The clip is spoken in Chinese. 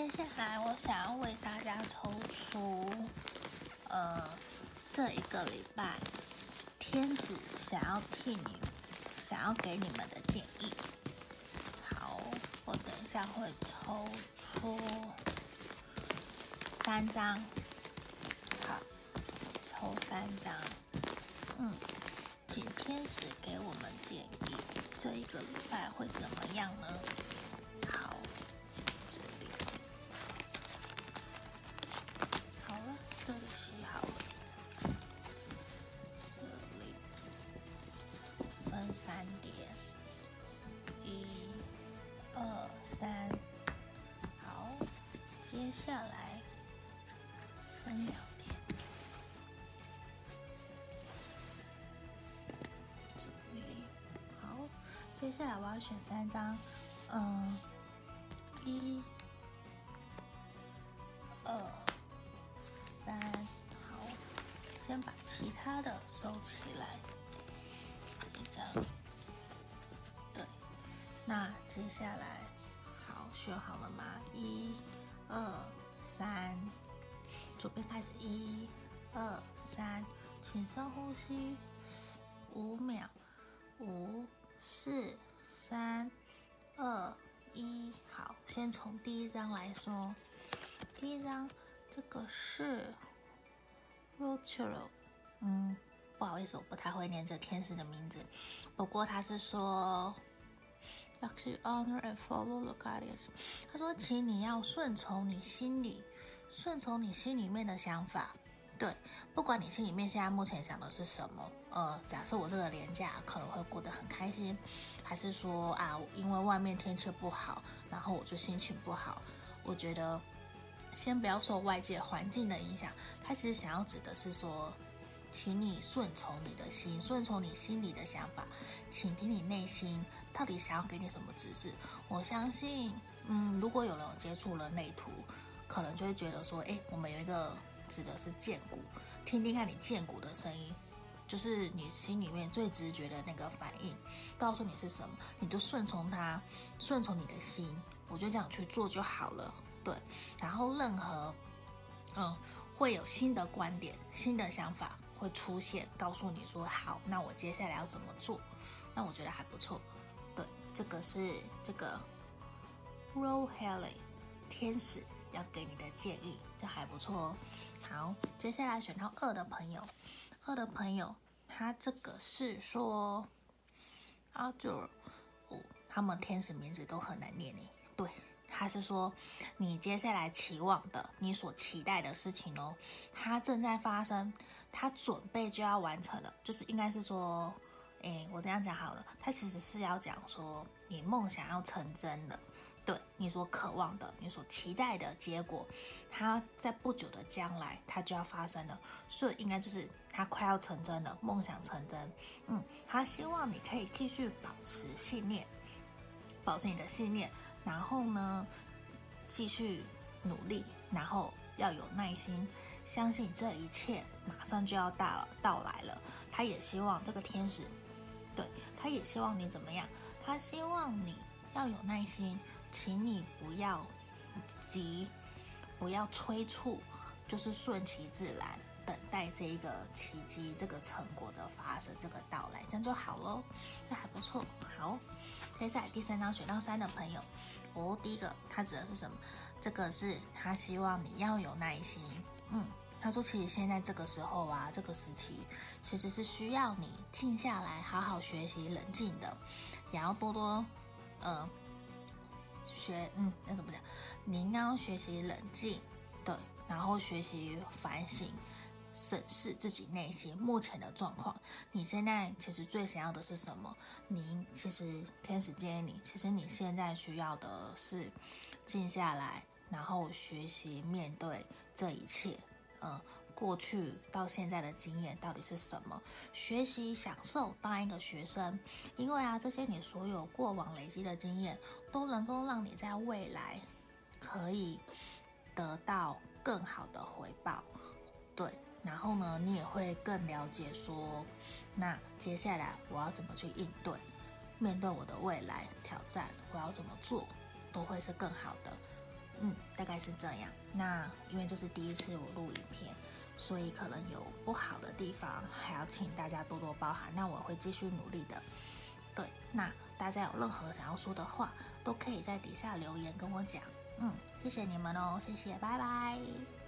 接下来我想要为大家抽出，呃，这一个礼拜天使想要替你，想要给你们的建议。好，我等一下会抽出三张，好，抽三张，嗯，请天使给我们建议，这一个礼拜会怎么样呢？三点，一、二、三，好，接下来分两点，好，接下来我要选三张，嗯，一、二、三，好，先把其他的收起来。接下来。好，选好了吗？一、二、三，左边开始，一、二、三，请深呼吸五秒，五、四、三、二、一，好，先从第一张来说，第一张这个是 Rotolo，嗯。不好意思，我不太会念这天使的名字。不过他是说要去 honor and follow the guidance。他说，请你要顺从你心里，顺从你心里面的想法。对，不管你心里面现在目前想的是什么，呃，假设我这个年假可能会过得很开心，还是说啊，因为外面天气不好，然后我就心情不好。我觉得，先不要受外界环境的影响。他其实想要指的是说。请你顺从你的心，顺从你心里的想法，请听你内心到底想要给你什么指示。我相信，嗯，如果有人有接触了内图，可能就会觉得说，诶，我们有一个指的是荐骨，听听看你荐骨的声音，就是你心里面最直觉的那个反应，告诉你是什么，你就顺从它，顺从你的心，我就这样去做就好了。对，然后任何，嗯，会有新的观点、新的想法。会出现，告诉你说好，那我接下来要怎么做？那我觉得还不错。对，这个是这个 Rohele 天使要给你的建议，这还不错哦。好，接下来选到二的朋友，二的朋友，他这个是说 Azure 哦，他们天使名字都很难念呢。对。他是说，你接下来期望的，你所期待的事情哦，它正在发生，他准备就要完成了，就是应该是说，诶，我这样讲好了，他其实是要讲说，你梦想要成真了，对，你所渴望的，你所期待的结果，它在不久的将来，它就要发生了，所以应该就是它快要成真了，梦想成真，嗯，他希望你可以继续保持信念，保持你的信念。然后呢，继续努力，然后要有耐心，相信这一切马上就要到到来了。他也希望这个天使，对，他也希望你怎么样？他希望你要有耐心，请你不要急，不要催促，就是顺其自然，等待这一个奇迹、这个成果的发生、这个到来，这样就好喽。这还不错，好。接下来第三张选到三的朋友，哦，第一个他指的是什么？这个是他希望你要有耐心。嗯，他说其实现在这个时候啊，这个时期其实是需要你静下来，好好学习，冷静的，也要多多呃学，嗯，那怎么讲？你应该要学习冷静，对，然后学习反省。审视自己内心目前的状况。你现在其实最想要的是什么？你其实天使建议你，其实你现在需要的是静下来，然后学习面对这一切。嗯，过去到现在的经验到底是什么？学习享受当一个学生，因为啊，这些你所有过往累积的经验，都能够让你在未来可以得到更好的回报。对。然后呢，你也会更了解说，那接下来我要怎么去应对，面对我的未来挑战，我要怎么做，都会是更好的。嗯，大概是这样。那因为这是第一次我录影片，所以可能有不好的地方，还要请大家多多包涵。那我会继续努力的。对，那大家有任何想要说的话，都可以在底下留言跟我讲。嗯，谢谢你们哦，谢谢，拜拜。